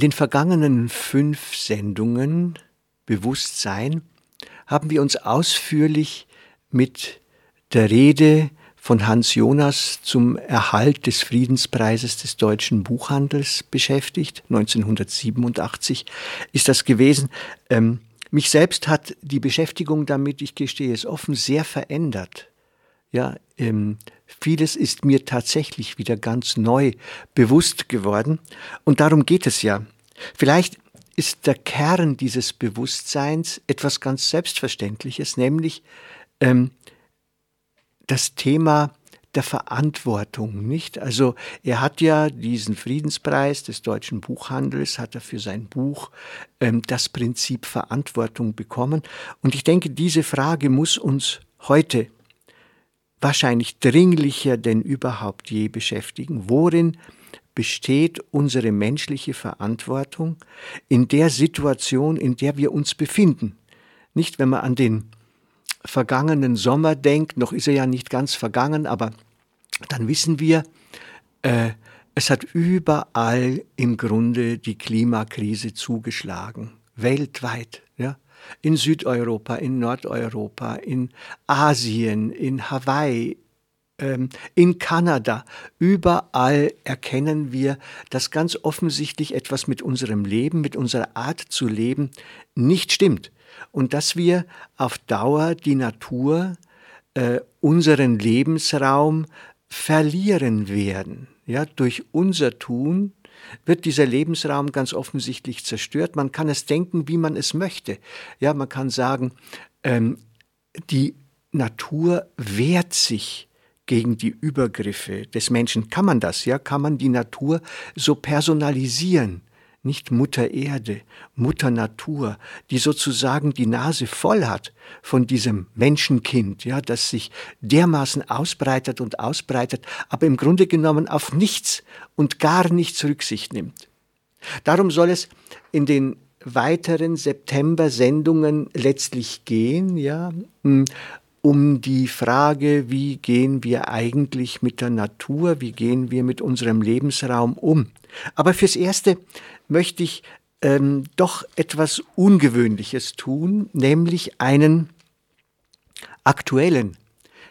In den vergangenen fünf Sendungen Bewusstsein haben wir uns ausführlich mit der Rede von Hans Jonas zum Erhalt des Friedenspreises des deutschen Buchhandels beschäftigt. 1987 ist das gewesen. Ähm, mich selbst hat die Beschäftigung damit, ich gestehe es offen, sehr verändert. Ja, ähm, vieles ist mir tatsächlich wieder ganz neu bewusst geworden. Und darum geht es ja. Vielleicht ist der Kern dieses Bewusstseins etwas ganz Selbstverständliches, nämlich ähm, das Thema der Verantwortung, nicht? Also er hat ja diesen Friedenspreis des deutschen Buchhandels, hat er für sein Buch ähm, das Prinzip Verantwortung bekommen. Und ich denke, diese Frage muss uns heute wahrscheinlich dringlicher denn überhaupt je beschäftigen. Worin besteht unsere menschliche Verantwortung in der Situation, in der wir uns befinden? Nicht, wenn man an den vergangenen Sommer denkt, noch ist er ja nicht ganz vergangen, aber dann wissen wir, äh, es hat überall im Grunde die Klimakrise zugeschlagen, weltweit. Ja? In Südeuropa, in Nordeuropa, in Asien, in Hawaii, ähm, in Kanada. Überall erkennen wir, dass ganz offensichtlich etwas mit unserem Leben, mit unserer Art zu leben nicht stimmt. Und dass wir auf Dauer die Natur, äh, unseren Lebensraum verlieren werden. Ja, durch unser Tun wird dieser Lebensraum ganz offensichtlich zerstört. Man kann es denken, wie man es möchte. Ja, man kann sagen, ähm, die Natur wehrt sich gegen die Übergriffe des Menschen. Kann man das? Ja, kann man die Natur so personalisieren? Nicht Mutter Erde, Mutter Natur, die sozusagen die Nase voll hat von diesem Menschenkind, ja, das sich dermaßen ausbreitet und ausbreitet, aber im Grunde genommen auf nichts und gar nichts Rücksicht nimmt. Darum soll es in den weiteren September-Sendungen letztlich gehen, ja, um die Frage, wie gehen wir eigentlich mit der Natur, wie gehen wir mit unserem Lebensraum um. Aber fürs Erste möchte ich ähm, doch etwas Ungewöhnliches tun, nämlich einen aktuellen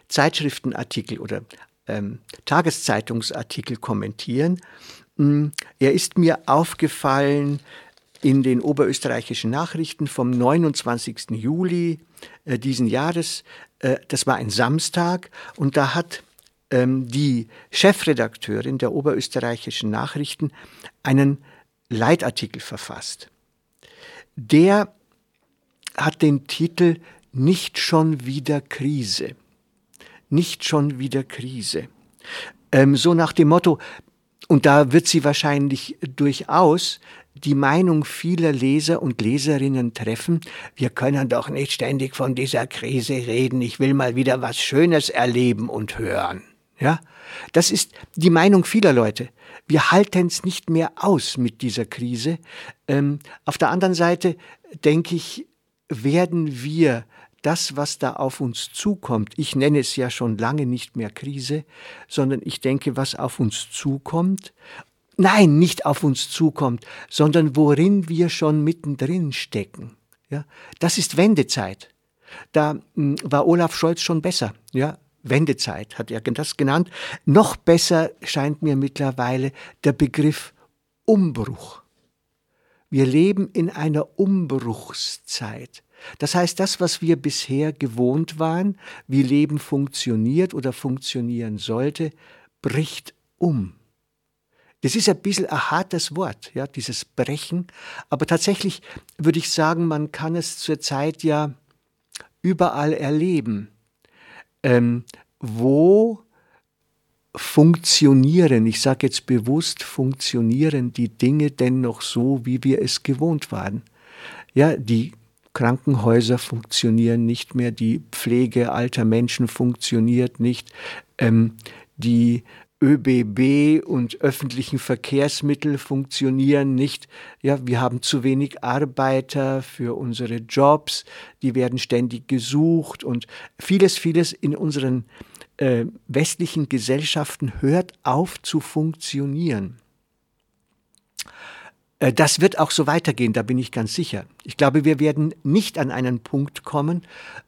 Zeitschriftenartikel oder ähm, Tageszeitungsartikel kommentieren. Mm, er ist mir aufgefallen in den oberösterreichischen Nachrichten vom 29. Juli äh, diesen Jahres. Äh, das war ein Samstag und da hat ähm, die Chefredakteurin der oberösterreichischen Nachrichten einen Leitartikel verfasst. Der hat den Titel Nicht schon wieder Krise. Nicht schon wieder Krise. Ähm, so nach dem Motto, und da wird sie wahrscheinlich durchaus die Meinung vieler Leser und Leserinnen treffen, wir können doch nicht ständig von dieser Krise reden, ich will mal wieder was Schönes erleben und hören. Ja, das ist die Meinung vieler Leute. Wir halten es nicht mehr aus mit dieser Krise. Ähm, auf der anderen Seite denke ich, werden wir das, was da auf uns zukommt, ich nenne es ja schon lange nicht mehr Krise, sondern ich denke, was auf uns zukommt, nein, nicht auf uns zukommt, sondern worin wir schon mittendrin stecken. Ja, das ist Wendezeit. Da hm, war Olaf Scholz schon besser. Ja, Wendezeit hat er das genannt. Noch besser scheint mir mittlerweile der Begriff Umbruch. Wir leben in einer Umbruchszeit. Das heißt, das, was wir bisher gewohnt waren, wie Leben funktioniert oder funktionieren sollte, bricht um. Das ist ein bisschen ein hartes Wort, ja, dieses Brechen. Aber tatsächlich würde ich sagen, man kann es zurzeit ja überall erleben ähm, wo funktionieren, ich sage jetzt bewusst, funktionieren die Dinge denn noch so, wie wir es gewohnt waren. Ja, die Krankenhäuser funktionieren nicht mehr, die Pflege alter Menschen funktioniert nicht, ähm, die ÖBB und öffentlichen Verkehrsmittel funktionieren nicht. Ja, wir haben zu wenig Arbeiter für unsere Jobs, die werden ständig gesucht und vieles, vieles in unseren äh, westlichen Gesellschaften hört auf zu funktionieren. Äh, das wird auch so weitergehen, da bin ich ganz sicher. Ich glaube, wir werden nicht an einen Punkt kommen,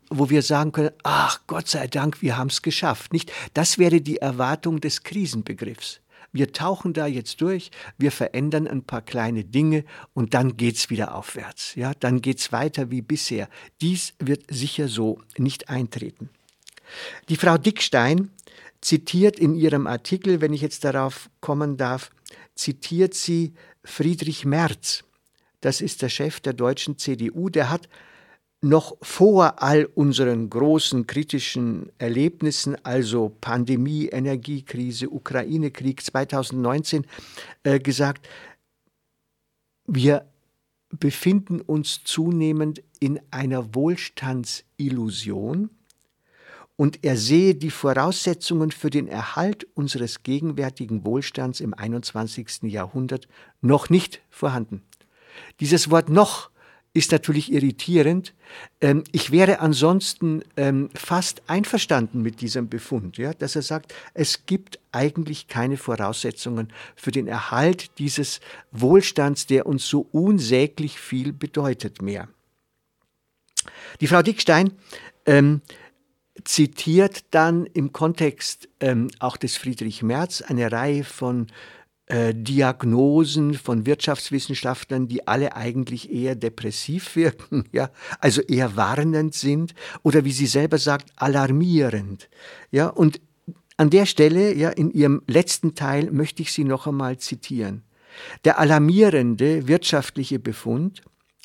wo wir sagen können, ach Gott sei Dank, wir haben es geschafft. Nicht, das wäre die Erwartung des Krisenbegriffs. Wir tauchen da jetzt durch, wir verändern ein paar kleine Dinge und dann geht's wieder aufwärts. Ja, dann geht's weiter wie bisher. Dies wird sicher so nicht eintreten. Die Frau Dickstein zitiert in ihrem Artikel, wenn ich jetzt darauf kommen darf, zitiert sie Friedrich Merz, das ist der Chef der deutschen CDU, der hat noch vor all unseren großen kritischen Erlebnissen, also Pandemie, Energiekrise, Ukraine-Krieg 2019, äh, gesagt, wir befinden uns zunehmend in einer Wohlstandsillusion und er sehe die Voraussetzungen für den Erhalt unseres gegenwärtigen Wohlstands im 21. Jahrhundert noch nicht vorhanden. Dieses Wort noch ist natürlich irritierend. Ähm, ich wäre ansonsten ähm, fast einverstanden mit diesem Befund, dass er sagt, es gibt eigentlich keine Voraussetzungen für den Erhalt dieses Wohlstands, der uns so unsäglich viel bedeutet mehr. Die Frau Dickstein ähm, zitiert dann im Kontext ähm, auch des Friedrich Merz eine Reihe von äh, Diagnosen von Wirtschaftswissenschaftlern, die alle eigentlich eher depressiv wirken, ja, also eher warnend sind oder wie sie selber sagt, alarmierend. Ja, und an der Stelle, ja, in ihrem letzten Teil möchte ich sie noch einmal zitieren. Der alarmierende wirtschaftliche Befund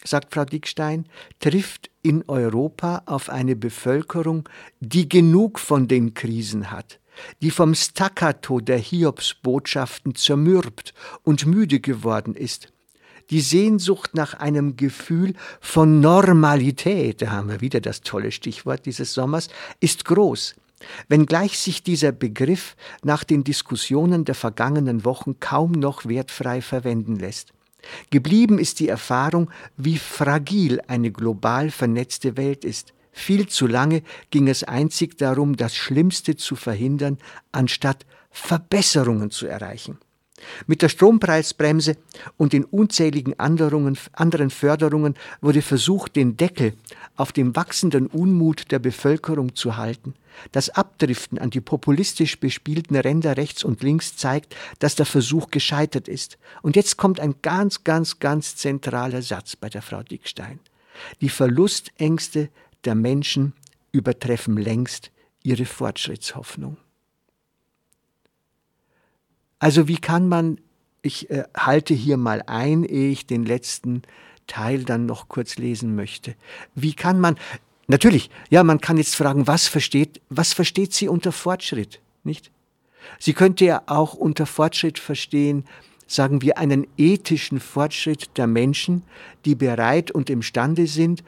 sagt Frau Dickstein, trifft in Europa auf eine Bevölkerung, die genug von den Krisen hat, die vom Staccato der Hiobsbotschaften zermürbt und müde geworden ist. Die Sehnsucht nach einem Gefühl von Normalität, da haben wir wieder das tolle Stichwort dieses Sommers, ist groß. Wenngleich sich dieser Begriff nach den Diskussionen der vergangenen Wochen kaum noch wertfrei verwenden lässt. Geblieben ist die Erfahrung, wie fragil eine global vernetzte Welt ist. Viel zu lange ging es einzig darum, das Schlimmste zu verhindern, anstatt Verbesserungen zu erreichen. Mit der Strompreisbremse und den unzähligen anderen, Förderungen wurde versucht, den Deckel auf dem wachsenden Unmut der Bevölkerung zu halten. Das Abdriften an die populistisch bespielten Ränder rechts und links zeigt, dass der Versuch gescheitert ist. Und jetzt kommt ein ganz, ganz, ganz zentraler Satz bei der Frau Dickstein. Die Verlustängste der Menschen übertreffen längst ihre Fortschrittshoffnung. Also wie kann man, ich äh, halte hier mal ein, ehe ich den letzten Teil dann noch kurz lesen möchte. Wie kann man, natürlich, ja, man kann jetzt fragen, was versteht, was versteht sie unter Fortschritt, nicht? Sie könnte ja auch unter Fortschritt verstehen, sagen wir, einen ethischen Fortschritt der Menschen, die bereit und imstande sind,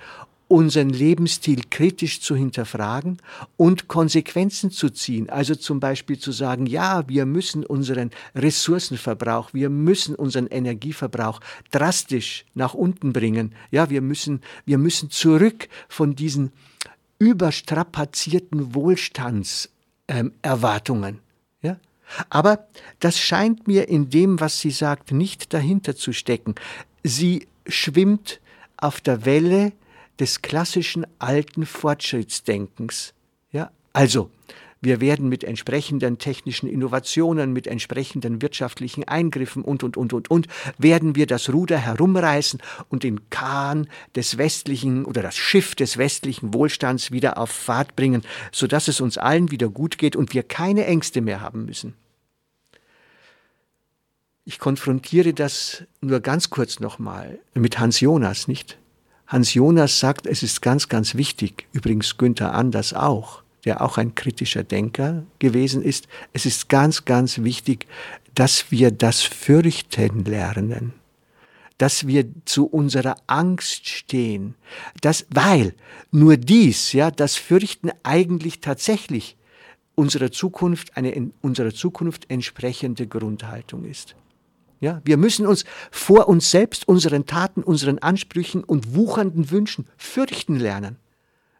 unseren Lebensstil kritisch zu hinterfragen und Konsequenzen zu ziehen. Also zum Beispiel zu sagen, ja, wir müssen unseren Ressourcenverbrauch, wir müssen unseren Energieverbrauch drastisch nach unten bringen. Ja, wir müssen, wir müssen zurück von diesen überstrapazierten Wohlstandserwartungen. Ähm, ja? Aber das scheint mir in dem, was sie sagt, nicht dahinter zu stecken. Sie schwimmt auf der Welle des klassischen alten Fortschrittsdenkens. Ja, also, wir werden mit entsprechenden technischen Innovationen, mit entsprechenden wirtschaftlichen Eingriffen und, und, und, und, und, werden wir das Ruder herumreißen und den Kahn des westlichen oder das Schiff des westlichen Wohlstands wieder auf Fahrt bringen, sodass es uns allen wieder gut geht und wir keine Ängste mehr haben müssen. Ich konfrontiere das nur ganz kurz nochmal mit Hans Jonas, nicht? Hans Jonas sagt, es ist ganz, ganz wichtig, übrigens Günther Anders auch, der auch ein kritischer Denker gewesen ist, es ist ganz, ganz wichtig, dass wir das fürchten lernen, dass wir zu unserer Angst stehen, dass, weil nur dies, ja, das Fürchten eigentlich tatsächlich unserer Zukunft eine in unserer Zukunft entsprechende Grundhaltung ist. Ja, wir müssen uns vor uns selbst, unseren Taten, unseren Ansprüchen und wuchernden Wünschen fürchten lernen,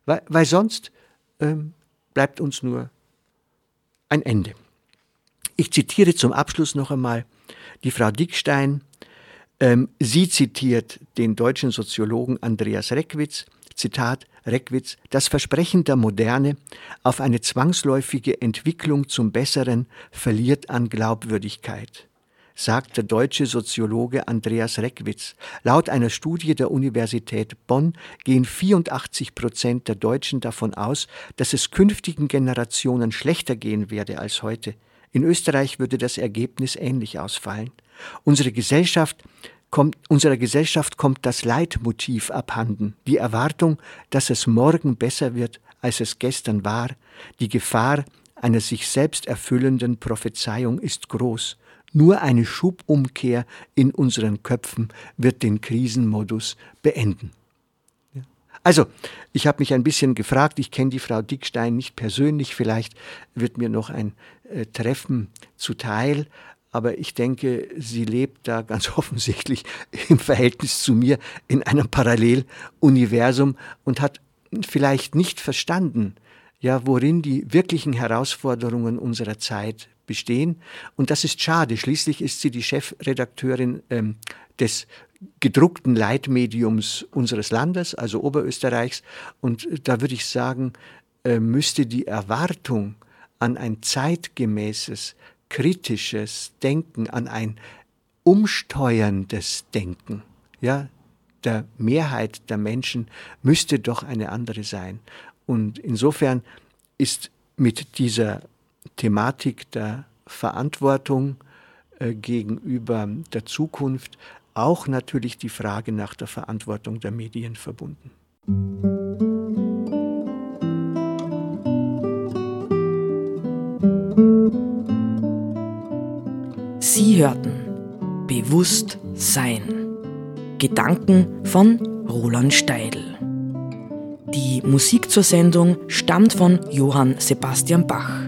weil, weil sonst ähm, bleibt uns nur ein Ende. Ich zitiere zum Abschluss noch einmal die Frau Dickstein. Ähm, sie zitiert den deutschen Soziologen Andreas Reckwitz, Zitat Reckwitz, das Versprechen der Moderne auf eine zwangsläufige Entwicklung zum Besseren verliert an Glaubwürdigkeit sagt der deutsche Soziologe Andreas Reckwitz. Laut einer Studie der Universität Bonn gehen 84 Prozent der Deutschen davon aus, dass es künftigen Generationen schlechter gehen werde als heute. In Österreich würde das Ergebnis ähnlich ausfallen. Unsere Gesellschaft kommt, unserer Gesellschaft kommt das Leitmotiv abhanden, die Erwartung, dass es morgen besser wird, als es gestern war. Die Gefahr einer sich selbst erfüllenden Prophezeiung ist groß. Nur eine Schubumkehr in unseren Köpfen wird den Krisenmodus beenden. Also, ich habe mich ein bisschen gefragt, ich kenne die Frau Dickstein nicht persönlich, vielleicht wird mir noch ein äh, Treffen zuteil, aber ich denke, sie lebt da ganz offensichtlich im Verhältnis zu mir in einem Paralleluniversum und hat vielleicht nicht verstanden, ja, worin die wirklichen Herausforderungen unserer Zeit bestehen. Und das ist schade. Schließlich ist sie die Chefredakteurin ähm, des gedruckten Leitmediums unseres Landes, also Oberösterreichs. Und da würde ich sagen, äh, müsste die Erwartung an ein zeitgemäßes, kritisches Denken, an ein umsteuerndes Denken, ja, der Mehrheit der Menschen müsste doch eine andere sein. Und insofern ist mit dieser Thematik der Verantwortung äh, gegenüber der Zukunft auch natürlich die Frage nach der Verantwortung der Medien verbunden. Sie hörten Bewusst Sein. Gedanken von Roland Steidl. Die Musik zur Sendung stammt von Johann Sebastian Bach